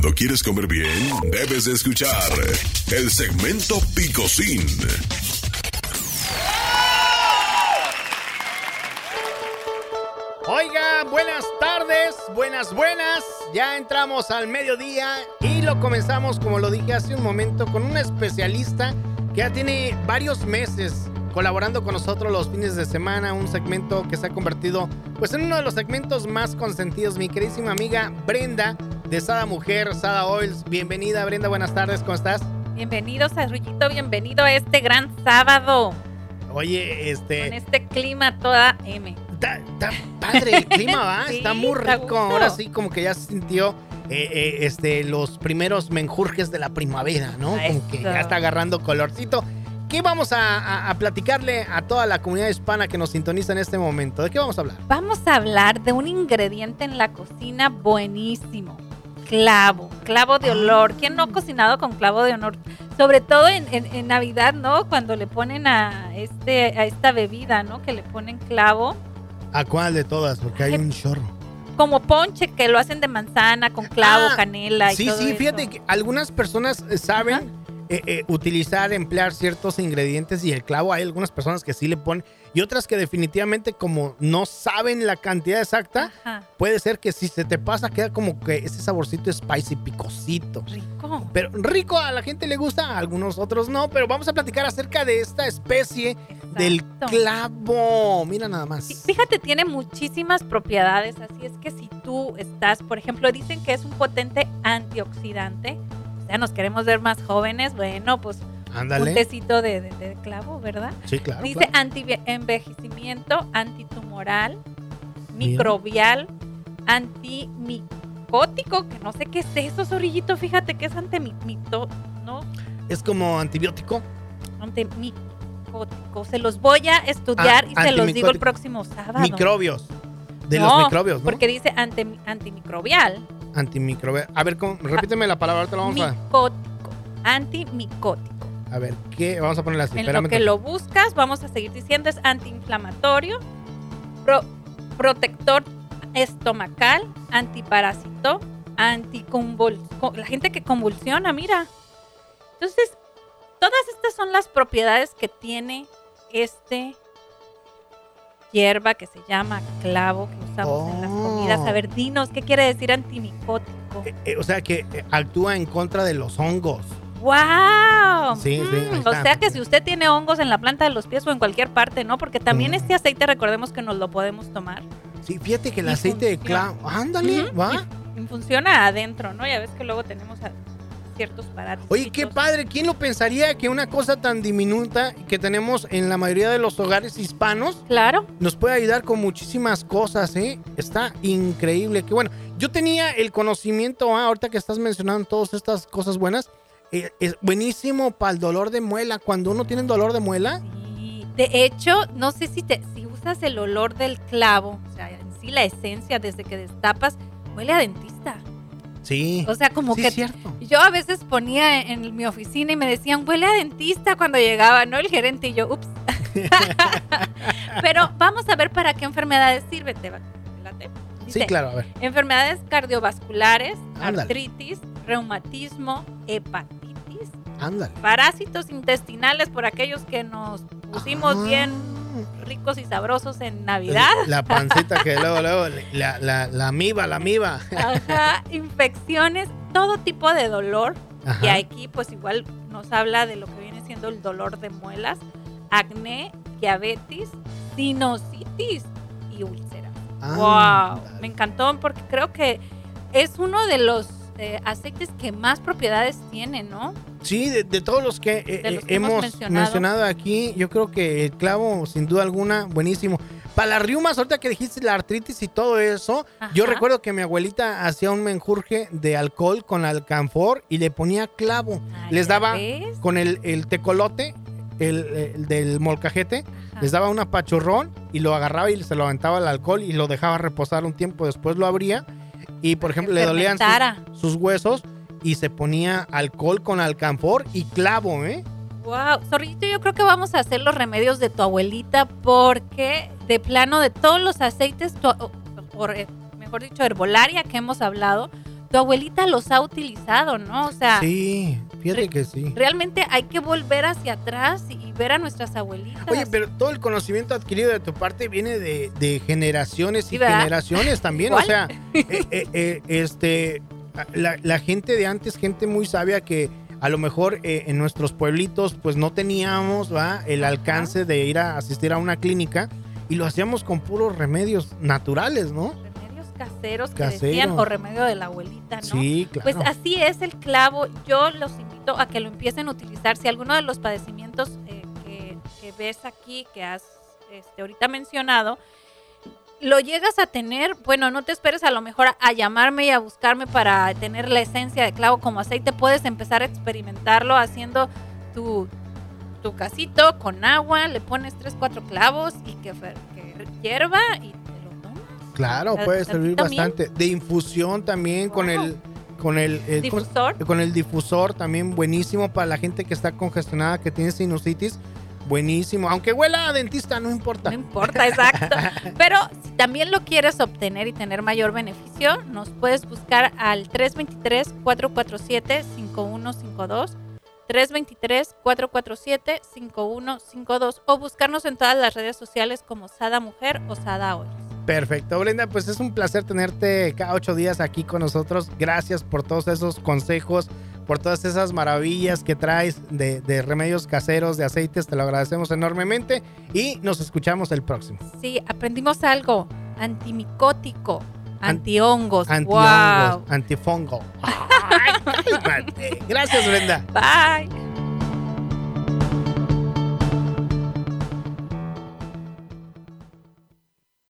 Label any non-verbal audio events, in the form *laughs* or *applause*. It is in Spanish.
Cuando quieres comer bien, debes de escuchar el segmento Picocín. Oiga, buenas tardes, buenas, buenas. Ya entramos al mediodía y lo comenzamos, como lo dije hace un momento, con un especialista que ya tiene varios meses colaborando con nosotros los fines de semana, un segmento que se ha convertido pues en uno de los segmentos más consentidos. Mi queridísima amiga Brenda de Sada Mujer, Sada Oils. Bienvenida Brenda, buenas tardes, ¿cómo estás? Bienvenido, Sarrullito, bienvenido a este gran sábado. Oye, este... Con este clima toda M. Está, padre el clima, ¿va? *laughs* está muy rico. Ahora sí, como que ya se sintió eh, eh, este, los primeros menjurjes de la primavera, ¿no? Como que ya está agarrando colorcito. ¿Qué vamos a, platicarle a toda la comunidad hispana que nos sintoniza en este momento? ¿De qué vamos a hablar? Vamos a hablar de un ingrediente en la cocina buenísimo. Clavo, clavo de ah. olor. ¿Quién no ha cocinado con clavo de olor? Sobre todo en, Navidad, ¿no? Cuando le ponen a, este, a esta bebida, ¿no? Que le ponen clavo. ¿A cuál de todas? Porque hay un chorro como ponche que lo hacen de manzana con clavo, ah, canela y sí, todo Sí, sí, fíjate que algunas personas saben eh, eh, utilizar, emplear ciertos ingredientes y el clavo hay algunas personas que sí le ponen y otras que definitivamente como no saben la cantidad exacta, puede ser que si se te pasa queda como que ese saborcito spicy, picosito. Rico. Pero rico, a la gente le gusta, a algunos otros no, pero vamos a platicar acerca de esta especie del clavo. Mira nada más. Fíjate, tiene muchísimas propiedades, así es que si tú estás, por ejemplo, dicen que es un potente antioxidante ya nos queremos ver más jóvenes, bueno, pues un tecito de, clavo, ¿verdad? Sí, claro. Dice anti-envejecimiento, antitumoral, microbial, antimicótico, que no sé qué es eso, Zorillito, fíjate que es antimito, ¿no? Es como antibiótico. Antimicótico. Se los voy a estudiar y se los digo el próximo sábado. Microbios. De los microbios, ¿no? Porque dice antimicrobial Antimicrobial. A ver, repíteme la palabra, ahorita lo vamos a. Micótico. Antimicótico. A ver, ¿qué? Vamos a ponerle así. En lo que lo buscas, vamos a seguir diciendo, es antiinflamatorio, protector estomacal, antiparásito, anticonvulsión. La gente que convulsiona, mira. Entonces, todas estas son las propiedades que tiene este hierba que se llama clavo que usamos en las comidas. A ver, oh. dinos, ¿qué quiere decir antimicótico? Eh, eh, o sea, que eh, actúa en contra de los hongos. ¡Wow! Sí, sí. Mm, o sea que si usted tiene hongos en la planta de los pies o en cualquier parte, ¿no? Porque también este aceite, recordemos que nos lo podemos tomar. Sí, fíjate que el aceite de clavo, ándale, va. Y, funciona adentro, ¿no? Ya ves que luego tenemos ciertos. Oye, qué padre, ¿quién lo pensaría que una cosa tan diminuta que tenemos en la mayoría de los hogares hispanos claro. nos puede ayudar con muchísimas cosas, ¿eh? Está increíble. Que bueno, yo tenía el conocimiento, ah, ahorita que estás mencionando todas estas cosas buenas, eh, es buenísimo para el dolor de muela. Cuando uno tiene dolor de muela. Sí. De hecho, no sé si, te, si usas el olor del clavo, o sea, en sí la esencia desde que destapas, huele a dentista. Sí. O sea, como sí, que cierto. yo a veces ponía en mi oficina y me decían, huele a dentista cuando llegaba, ¿no? El gerente y yo, ups. *laughs* Pero vamos a ver para qué enfermedades sirve. ¿Te sí, claro, a ver. Enfermedades cardiovasculares, artritis, reumatismo, hepatitis, Ándale. parásitos intestinales por aquellos que nos pusimos ah. bien ricos y sabrosos en Navidad. La pancita que luego, luego, la, la, la miba, la miba. Ajá, infecciones, todo tipo de dolor. Y aquí pues igual nos habla de lo que viene siendo el dolor de muelas, acné, diabetes, sinusitis y úlceras. wow, me encantó porque creo que es uno de los aceites que más propiedades tiene, ¿no? Sí, de, todos los que, eh, eh, hemos, mencionado. aquí, yo creo que el clavo, sin duda alguna, buenísimo. Para las riumas, ahorita que dijiste la artritis y todo eso, yo recuerdo que mi abuelita hacía un menjurje de alcohol con alcanfor y le ponía clavo. les daba con el, tecolote, el, del molcajete, les daba un apachurrón y lo agarraba y se lo aventaba al alcohol y lo dejaba reposar un tiempo. Después lo abría y, por ejemplo, le dolían sus huesos y se ponía alcohol con alcanfor y clavo, ¿eh? Wow, Zorrito, yo creo que vamos a hacer los remedios de tu abuelita porque de plano de todos los aceites, por, eh, mejor dicho, herbolaria que hemos hablado, tu abuelita los ha utilizado, ¿no? O sea, sí, fíjate que sí. Realmente hay que volver hacia atrás y ver a nuestras abuelitas. Oye, pero todo el conocimiento adquirido de tu parte viene de, generaciones y generaciones *laughs* también, o sea, *laughs* eh, eh, eh, este, la, la, gente de antes, gente muy sabia que a lo mejor en nuestros pueblitos pues no teníamos ¿va? el alcance de ir a asistir a una clínica y lo hacíamos con puros remedios naturales, ¿no? caseros que decían, o remedio de la abuelita, ¿no? Sí, claro. Pues así es el clavo. Yo los invito a que lo empiecen a utilizar. Si alguno de los padecimientos eh, que, ves aquí, que has este, ahorita mencionado, lo llegas a tener, bueno, no te esperes a lo mejor a, llamarme y a buscarme para tener la esencia de clavo como aceite. Puedes empezar a experimentarlo haciendo tu, tu casito con agua, le pones tres, cuatro clavos y que, que hierva y Claro, puede servir bastante. De infusión también con el con el, difusor. Con, el difusor también buenísimo para la gente que está congestionada, que tiene sinusitis. Buenísimo, aunque huela a dentista, no importa. No importa, exacto. *laughs* Pero si también lo quieres obtener y tener mayor beneficio, nos puedes buscar al 323-447-5152, 323-447-5152 o buscarnos en todas las redes sociales como Sada Mujer o Sada Hoy. Perfecto, Brenda, pues es un placer tenerte cada ocho días aquí con nosotros. Gracias por todos esos consejos, por todas esas maravillas que traes de, remedios caseros, de aceites. Te lo agradecemos enormemente y nos escuchamos el próximo. Sí, aprendimos algo antimicótico, antihongos, antihongos, antifongo. *laughs* Gracias, Brenda. Bye.